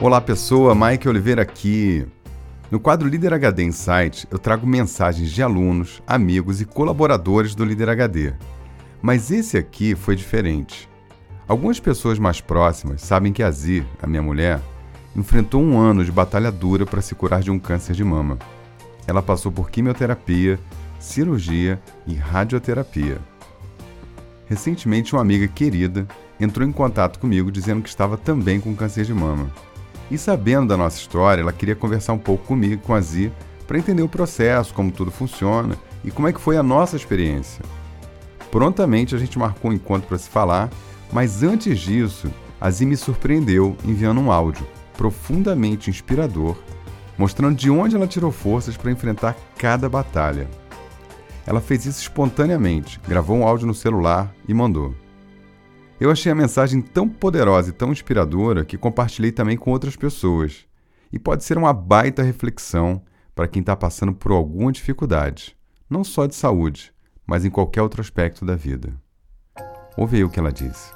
Olá pessoa, Mike Oliveira aqui. No quadro Líder HD Insight, eu trago mensagens de alunos, amigos e colaboradores do Líder HD. Mas esse aqui foi diferente. Algumas pessoas mais próximas sabem que a Zi, a minha mulher, enfrentou um ano de batalha dura para se curar de um câncer de mama. Ela passou por quimioterapia, cirurgia e radioterapia. Recentemente, uma amiga querida entrou em contato comigo dizendo que estava também com câncer de mama. E sabendo da nossa história, ela queria conversar um pouco comigo, com a Zi, para entender o processo, como tudo funciona e como é que foi a nossa experiência. Prontamente a gente marcou um encontro para se falar, mas antes disso, a Zi me surpreendeu enviando um áudio profundamente inspirador, mostrando de onde ela tirou forças para enfrentar cada batalha. Ela fez isso espontaneamente, gravou um áudio no celular e mandou. Eu achei a mensagem tão poderosa e tão inspiradora que compartilhei também com outras pessoas. E pode ser uma baita reflexão para quem está passando por alguma dificuldade, não só de saúde, mas em qualquer outro aspecto da vida. Ouve aí o que ela disse.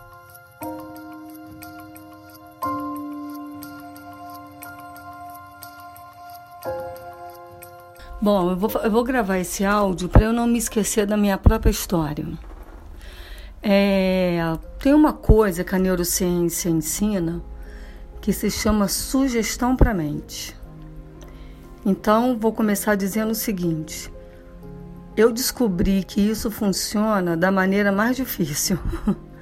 Bom, eu vou, eu vou gravar esse áudio para eu não me esquecer da minha própria história. É, tem uma coisa que a neurociência ensina que se chama sugestão para a mente. Então, vou começar dizendo o seguinte: eu descobri que isso funciona da maneira mais difícil.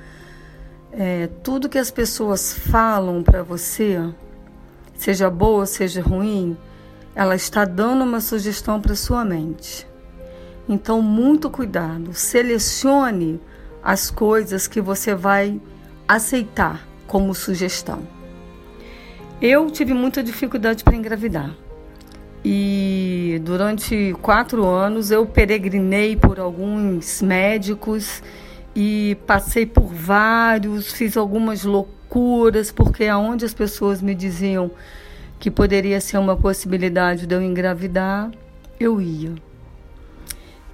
É, tudo que as pessoas falam para você, seja boa, seja ruim, ela está dando uma sugestão para sua mente. Então, muito cuidado. Selecione as coisas que você vai aceitar como sugestão. Eu tive muita dificuldade para engravidar. E durante quatro anos eu peregrinei por alguns médicos e passei por vários, fiz algumas loucuras, porque aonde as pessoas me diziam que poderia ser uma possibilidade de eu engravidar, eu ia.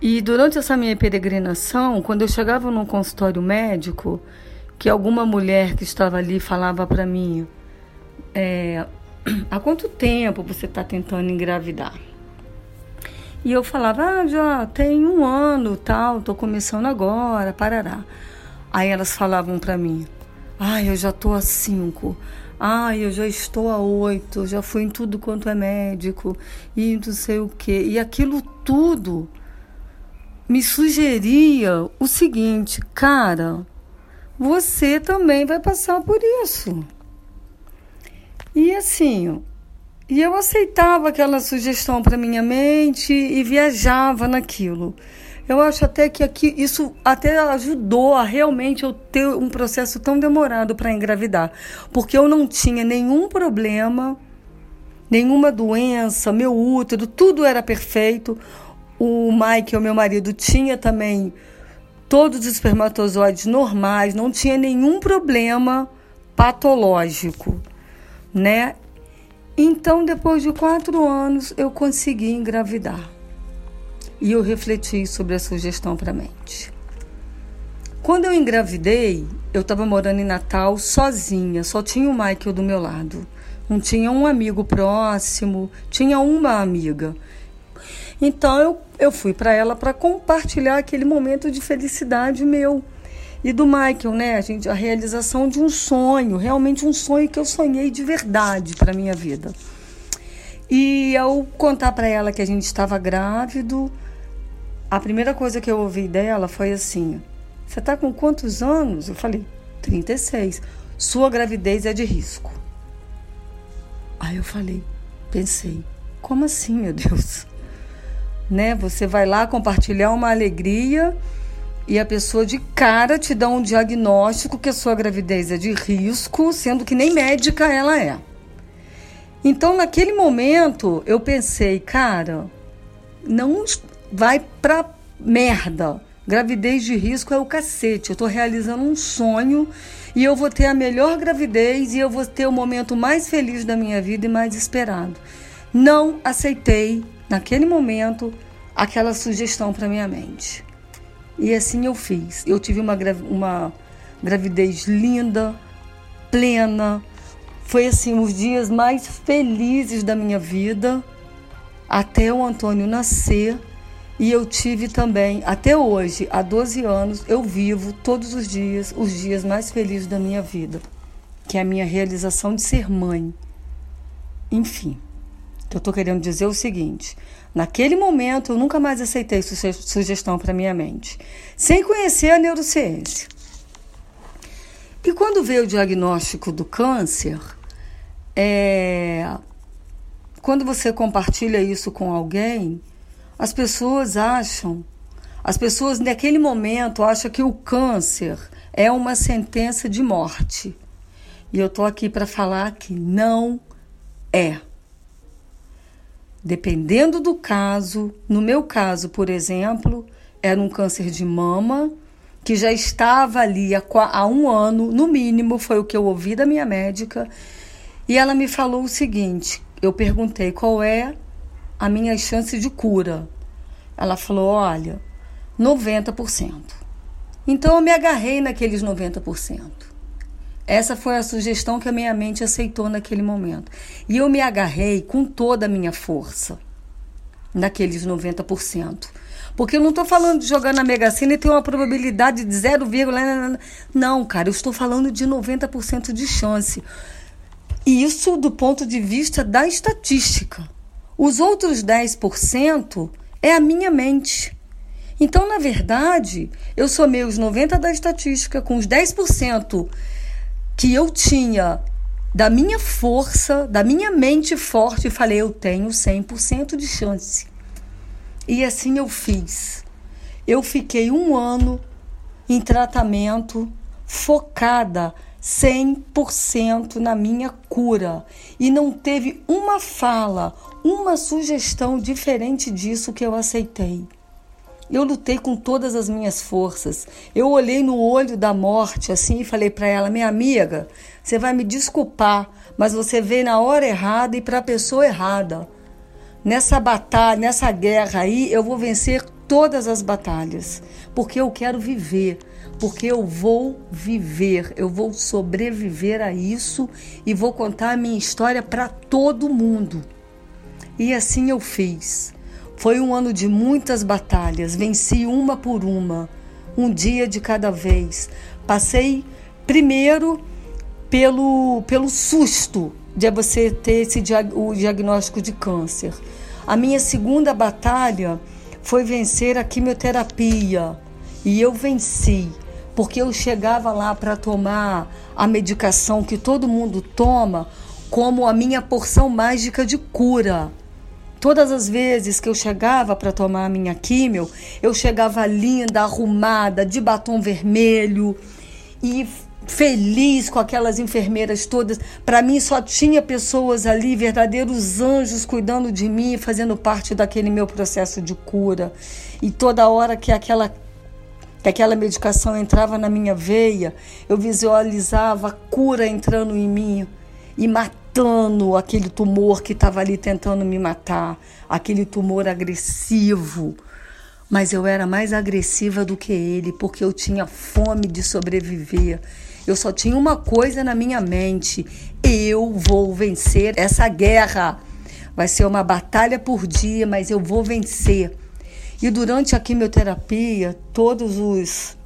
E durante essa minha peregrinação, quando eu chegava num consultório médico, que alguma mulher que estava ali falava para mim: é, há quanto tempo você está tentando engravidar? E eu falava: ah, já tem um ano, tal, estou começando agora, parará. Aí elas falavam para mim: ah, eu já estou há cinco. Ah, eu já estou há oito, já fui em tudo quanto é médico e não sei o quê. E aquilo tudo me sugeria o seguinte, cara, você também vai passar por isso. E assim, e eu aceitava aquela sugestão para minha mente e viajava naquilo. Eu acho até que aqui isso até ajudou a realmente eu ter um processo tão demorado para engravidar, porque eu não tinha nenhum problema, nenhuma doença, meu útero, tudo era perfeito. O Mike, o meu marido, tinha também todos os espermatozoides normais, não tinha nenhum problema patológico, né? Então, depois de quatro anos, eu consegui engravidar. E eu refleti sobre a sugestão para a mente. Quando eu engravidei, eu estava morando em Natal sozinha, só tinha o Michael do meu lado. Não tinha um amigo próximo, tinha uma amiga. Então eu, eu fui para ela para compartilhar aquele momento de felicidade meu e do Michael, né? A, gente, a realização de um sonho, realmente um sonho que eu sonhei de verdade para minha vida. E ao contar para ela que a gente estava grávido, a primeira coisa que eu ouvi dela foi assim: Você está com quantos anos? Eu falei: 36. Sua gravidez é de risco. Aí eu falei, pensei, como assim, meu Deus? Né? Você vai lá compartilhar uma alegria e a pessoa de cara te dá um diagnóstico que a sua gravidez é de risco, sendo que nem médica ela é. Então, naquele momento, eu pensei, cara, não vai pra merda. Gravidez de risco é o cacete. Eu tô realizando um sonho e eu vou ter a melhor gravidez e eu vou ter o momento mais feliz da minha vida e mais esperado. Não aceitei naquele momento, aquela sugestão para minha mente. E assim eu fiz. Eu tive uma, uma gravidez linda, plena, foi assim os dias mais felizes da minha vida até o Antônio nascer. E eu tive também, até hoje, há 12 anos, eu vivo todos os dias os dias mais felizes da minha vida, que é a minha realização de ser mãe. Enfim, eu estou querendo dizer o seguinte: naquele momento eu nunca mais aceitei sugestão para minha mente, sem conhecer a neurociência. E quando veio o diagnóstico do câncer, é, quando você compartilha isso com alguém, as pessoas acham, as pessoas naquele momento acham que o câncer é uma sentença de morte. E eu tô aqui para falar que não é. Dependendo do caso, no meu caso, por exemplo, era um câncer de mama que já estava ali há, há um ano, no mínimo, foi o que eu ouvi da minha médica. E ela me falou o seguinte: eu perguntei qual é a minha chance de cura. Ela falou: olha, 90%. Então eu me agarrei naqueles 90%. Essa foi a sugestão que a minha mente aceitou naquele momento. E eu me agarrei com toda a minha força naqueles 90%. Porque eu não estou falando de jogar na Mega Sena e ter uma probabilidade de 0, não, cara, eu estou falando de 90% de chance. E isso do ponto de vista da estatística. Os outros 10% é a minha mente. Então, na verdade, eu somei os 90% da estatística com os 10% que eu tinha da minha força, da minha mente forte, e falei: eu tenho 100% de chance. E assim eu fiz. Eu fiquei um ano em tratamento, focada 100% na minha cura. E não teve uma fala, uma sugestão diferente disso que eu aceitei. Eu lutei com todas as minhas forças. Eu olhei no olho da morte assim e falei para ela: minha amiga, você vai me desculpar, mas você veio na hora errada e para a pessoa errada nessa batalha, nessa guerra aí, eu vou vencer todas as batalhas, porque eu quero viver, porque eu vou viver, eu vou sobreviver a isso e vou contar a minha história para todo mundo. E assim eu fiz. Foi um ano de muitas batalhas, venci uma por uma, um dia de cada vez. Passei primeiro pelo, pelo susto de você ter esse, o diagnóstico de câncer. A minha segunda batalha foi vencer a quimioterapia e eu venci, porque eu chegava lá para tomar a medicação que todo mundo toma como a minha porção mágica de cura. Todas as vezes que eu chegava para tomar a minha químio, eu chegava linda, arrumada, de batom vermelho e feliz com aquelas enfermeiras todas. Para mim só tinha pessoas ali, verdadeiros anjos cuidando de mim, fazendo parte daquele meu processo de cura. E toda hora que aquela que aquela medicação entrava na minha veia, eu visualizava a cura entrando em mim e matando aquele tumor que estava ali tentando me matar, aquele tumor agressivo. Mas eu era mais agressiva do que ele, porque eu tinha fome de sobreviver. Eu só tinha uma coisa na minha mente: eu vou vencer essa guerra. Vai ser uma batalha por dia, mas eu vou vencer. E durante a quimioterapia, todos os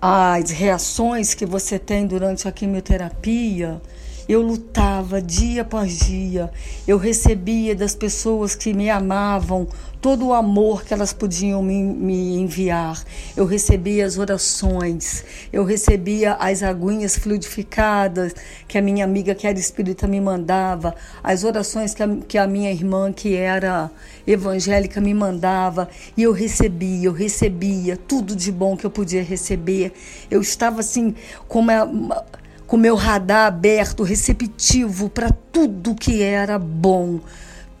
as reações que você tem durante a quimioterapia, eu lutava dia após dia. Eu recebia das pessoas que me amavam todo o amor que elas podiam me, me enviar. Eu recebia as orações, eu recebia as aguinhas fluidificadas que a minha amiga, que era espírita, me mandava, as orações que a, que a minha irmã, que era evangélica, me mandava. E eu recebia, eu recebia tudo de bom que eu podia receber. Eu estava assim, como. Uma, com meu radar aberto, receptivo para tudo que era bom,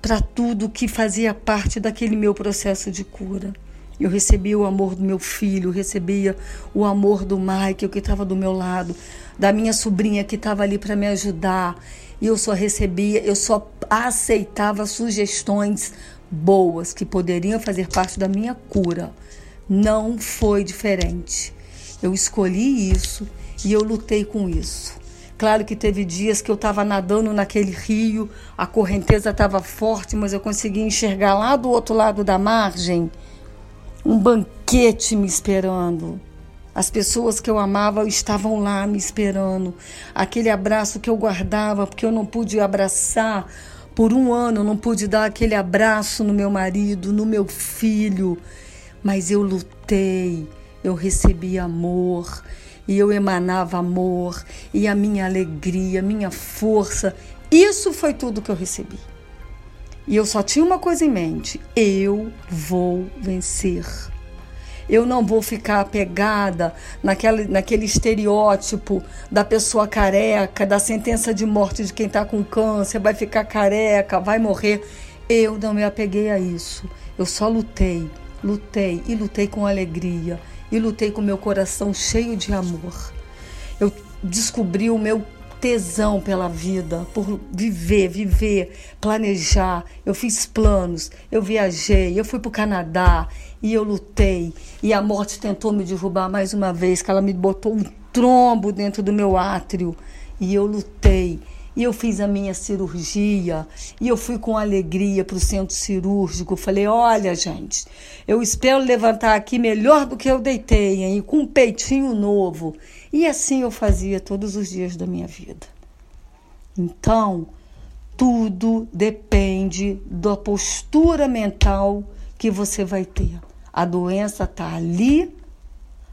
para tudo que fazia parte daquele meu processo de cura. Eu recebia o amor do meu filho, recebia o amor do Michael que estava do meu lado, da minha sobrinha que estava ali para me ajudar. E eu só recebia, eu só aceitava sugestões boas que poderiam fazer parte da minha cura. Não foi diferente. Eu escolhi isso e eu lutei com isso. Claro que teve dias que eu estava nadando naquele rio, a correnteza estava forte, mas eu consegui enxergar lá do outro lado da margem um banquete me esperando. As pessoas que eu amava estavam lá me esperando. Aquele abraço que eu guardava, porque eu não pude abraçar por um ano, eu não pude dar aquele abraço no meu marido, no meu filho. Mas eu lutei, eu recebi amor e eu emanava amor e a minha alegria, minha força. Isso foi tudo que eu recebi. E eu só tinha uma coisa em mente: eu vou vencer. Eu não vou ficar apegada naquela, naquele estereótipo da pessoa careca, da sentença de morte de quem está com câncer, vai ficar careca, vai morrer. Eu não me apeguei a isso. Eu só lutei, lutei e lutei com alegria e lutei com meu coração cheio de amor. Eu descobri o meu tesão pela vida, por viver, viver, planejar. Eu fiz planos, eu viajei, eu fui para o Canadá e eu lutei. E a morte tentou me derrubar mais uma vez, que ela me botou um trombo dentro do meu átrio. E eu lutei. E eu fiz a minha cirurgia e eu fui com alegria para o centro cirúrgico. Falei: olha, gente, eu espero levantar aqui melhor do que eu deitei, hein? com um peitinho novo. E assim eu fazia todos os dias da minha vida. Então, tudo depende da postura mental que você vai ter. A doença está ali,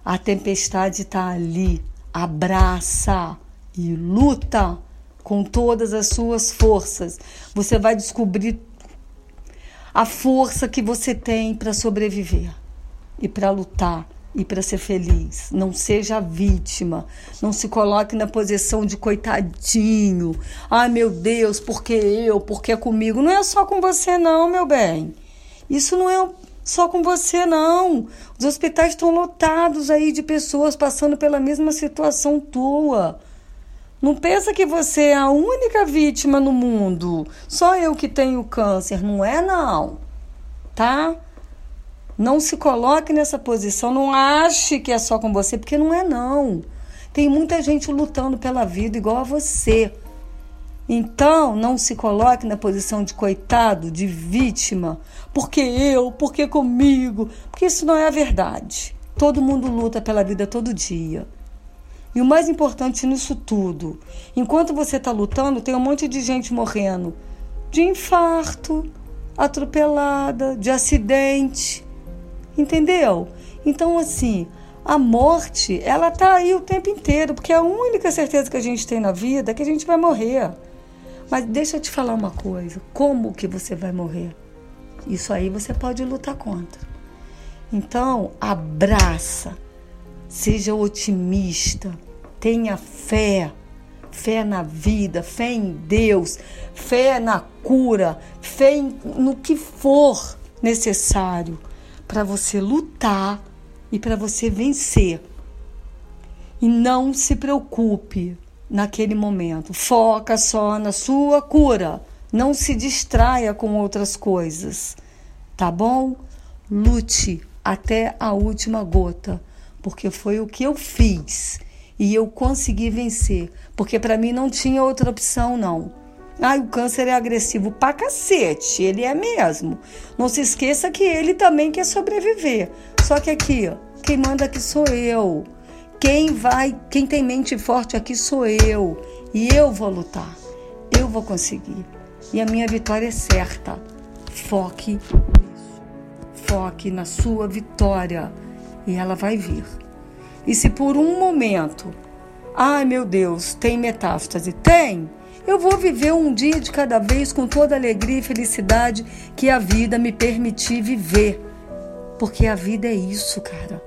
a tempestade está ali. Abraça e luta com todas as suas forças. Você vai descobrir a força que você tem para sobreviver e para lutar e para ser feliz. Não seja vítima. Não se coloque na posição de coitadinho. Ai, meu Deus, porque eu? Porque comigo? Não é só com você, não, meu bem. Isso não é só com você, não. Os hospitais estão lotados aí de pessoas passando pela mesma situação tua. Não pensa que você é a única vítima no mundo. Só eu que tenho câncer. Não é, não. Tá? Não se coloque nessa posição, não ache que é só com você, porque não é não. Tem muita gente lutando pela vida igual a você. Então, não se coloque na posição de coitado, de vítima, porque eu, porque comigo, porque isso não é a verdade. Todo mundo luta pela vida todo dia. E o mais importante nisso tudo, enquanto você está lutando, tem um monte de gente morrendo de infarto, atropelada, de acidente. Entendeu? Então, assim, a morte, ela tá aí o tempo inteiro, porque a única certeza que a gente tem na vida é que a gente vai morrer. Mas deixa eu te falar uma coisa: como que você vai morrer? Isso aí você pode lutar contra. Então, abraça, seja otimista, tenha fé, fé na vida, fé em Deus, fé na cura, fé no que for necessário para você lutar e para você vencer. E não se preocupe naquele momento. Foca só na sua cura. Não se distraia com outras coisas. Tá bom? Lute até a última gota, porque foi o que eu fiz e eu consegui vencer, porque para mim não tinha outra opção não. Ai, o câncer é agressivo pra cacete, ele é mesmo. Não se esqueça que ele também quer sobreviver. Só que aqui, quem manda aqui sou eu. Quem vai, quem tem mente forte aqui sou eu. E eu vou lutar. Eu vou conseguir. E a minha vitória é certa. Foque nisso. Foque na sua vitória. E ela vai vir. E se por um momento, ai meu Deus, tem metástase? Tem eu vou viver um dia de cada vez com toda a alegria e felicidade que a vida me permitir viver. Porque a vida é isso, cara.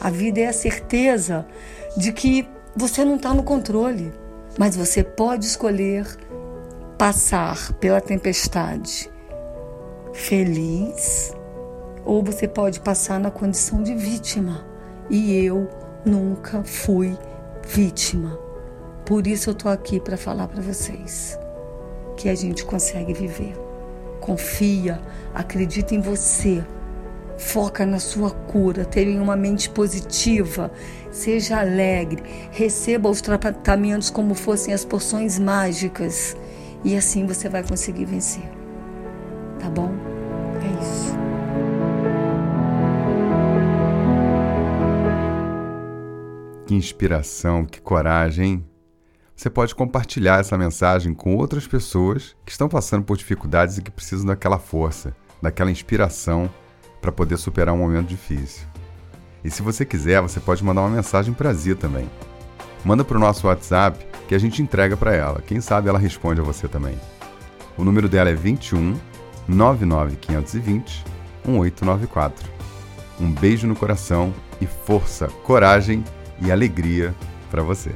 A vida é a certeza de que você não está no controle, mas você pode escolher passar pela tempestade feliz ou você pode passar na condição de vítima. E eu nunca fui vítima. Por isso eu tô aqui para falar para vocês que a gente consegue viver. Confia, acredita em você Foca na sua cura, tenha uma mente positiva, seja alegre, receba os tratamentos como fossem as porções mágicas e assim você vai conseguir vencer. Tá bom? Que inspiração, que coragem? Você pode compartilhar essa mensagem com outras pessoas que estão passando por dificuldades e que precisam daquela força, daquela inspiração para poder superar um momento difícil. E se você quiser, você pode mandar uma mensagem para a Zi também. Manda para o nosso WhatsApp que a gente entrega para ela. Quem sabe ela responde a você também. O número dela é 21 99520 1894. Um beijo no coração e força, coragem e alegria para você.